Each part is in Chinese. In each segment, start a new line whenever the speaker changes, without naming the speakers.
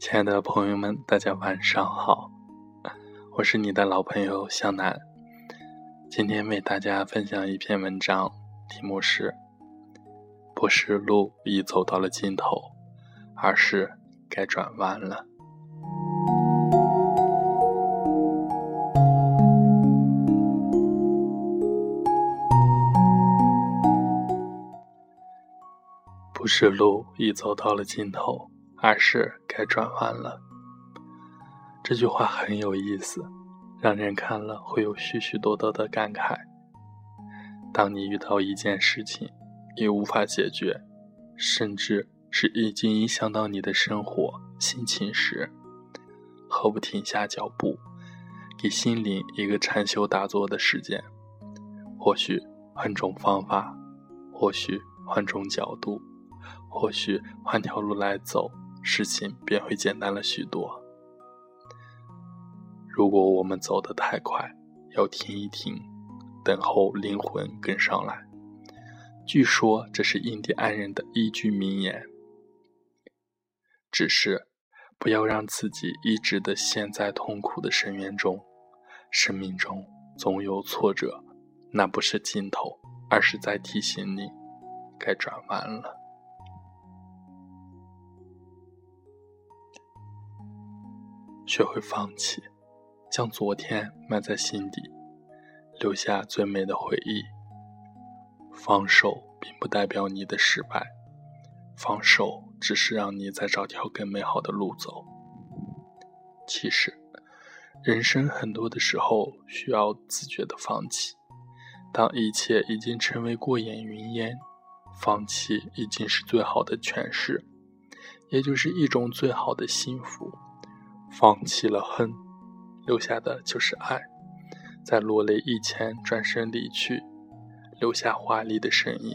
亲爱的朋友们，大家晚上好，我是你的老朋友向南。今天为大家分享一篇文章，题目是“不是路已走到了尽头，而是该转弯了”。不是路已走到了尽头。而是该转弯了。这句话很有意思，让人看了会有许许多多的感慨。当你遇到一件事情，你无法解决，甚至是已经影响到你的生活、心情时，何不停下脚步，给心灵一个禅修打坐的时间？或许换种方法，或许换种角度，或许换条路来走。事情便会简单了许多。如果我们走得太快，要停一停，等候灵魂跟上来。据说这是印第安人的一句名言。只是不要让自己一直的陷在痛苦的深渊中。生命中总有挫折，那不是尽头，而是在提醒你，该转弯了。学会放弃，将昨天埋在心底，留下最美的回忆。放手并不代表你的失败，放手只是让你再找条更美好的路走。其实，人生很多的时候需要自觉的放弃。当一切已经成为过眼云烟，放弃已经是最好的诠释，也就是一种最好的幸福。放弃了恨，留下的就是爱。在落泪以前转身离去，留下华丽的身影，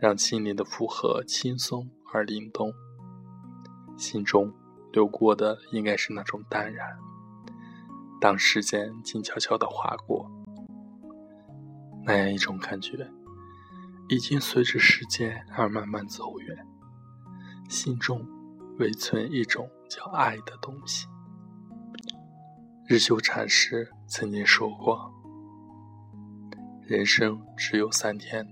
让心灵的负荷轻松而灵动。心中流过的应该是那种淡然。当时间静悄悄地划过，那样一种感觉，已经随着时间而慢慢走远。心中唯存一种。叫爱的东西。日修禅师曾经说过：“人生只有三天，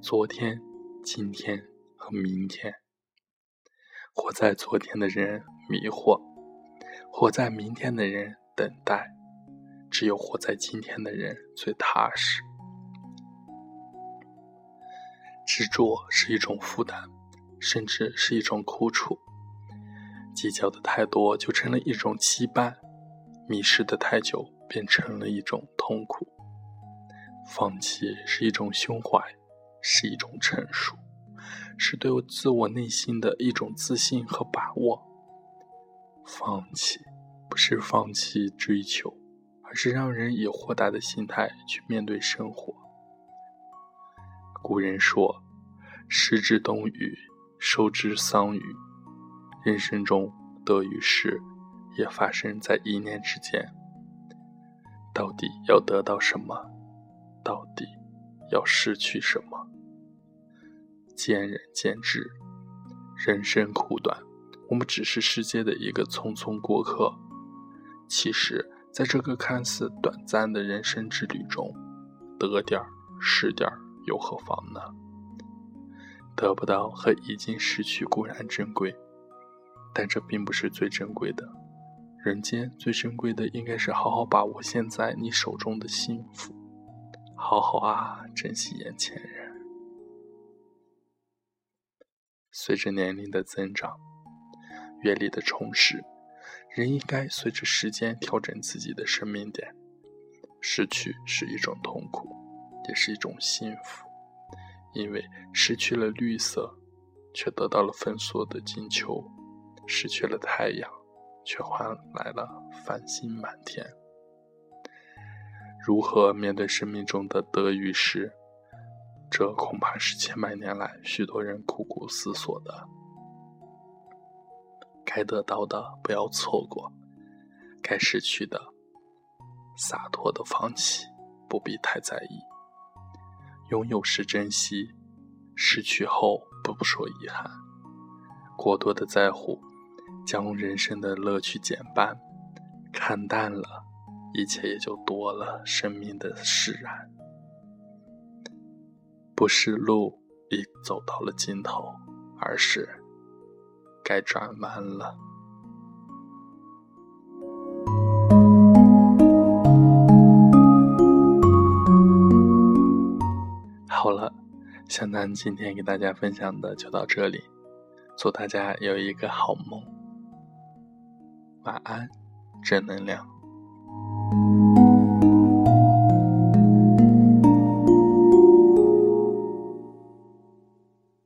昨天、今天和明天。活在昨天的人迷惑，活在明天的人等待，只有活在今天的人最踏实。执着是一种负担，甚至是一种苦楚。”计较的太多，就成了一种羁绊；迷失的太久，变成了一种痛苦。放弃是一种胸怀，是一种成熟，是对自我内心的一种自信和把握。放弃不是放弃追求，而是让人以豁达的心态去面对生活。古人说：“失之东隅，收之桑榆。”人生中得与失，也发生在一念之间。到底要得到什么？到底要失去什么？见仁见智。人生苦短，我们只是世界的一个匆匆过客。其实，在这个看似短暂的人生之旅中，得点儿失点儿又何妨呢？得不到和已经失去固然珍贵。但这并不是最珍贵的，人间最珍贵的应该是好好把握现在你手中的幸福，好好啊，珍惜眼前人。随着年龄的增长，阅历的充实，人应该随着时间调整自己的生命点。失去是一种痛苦，也是一种幸福，因为失去了绿色，却得到了粉缩的金秋。失去了太阳，却换来了繁星满天。如何面对生命中的得与失？这恐怕是千百年来许多人苦苦思索的。该得到的不要错过，该失去的洒脱的放弃，不必太在意。拥有时珍惜，失去后不说遗憾。过多的在乎。将人生的乐趣减半，看淡了，一切也就多了生命的释然。不是路已走到了尽头，而是该转弯了。好了，向南今天给大家分享的就到这里，祝大家有一个好梦。晚安，正能量。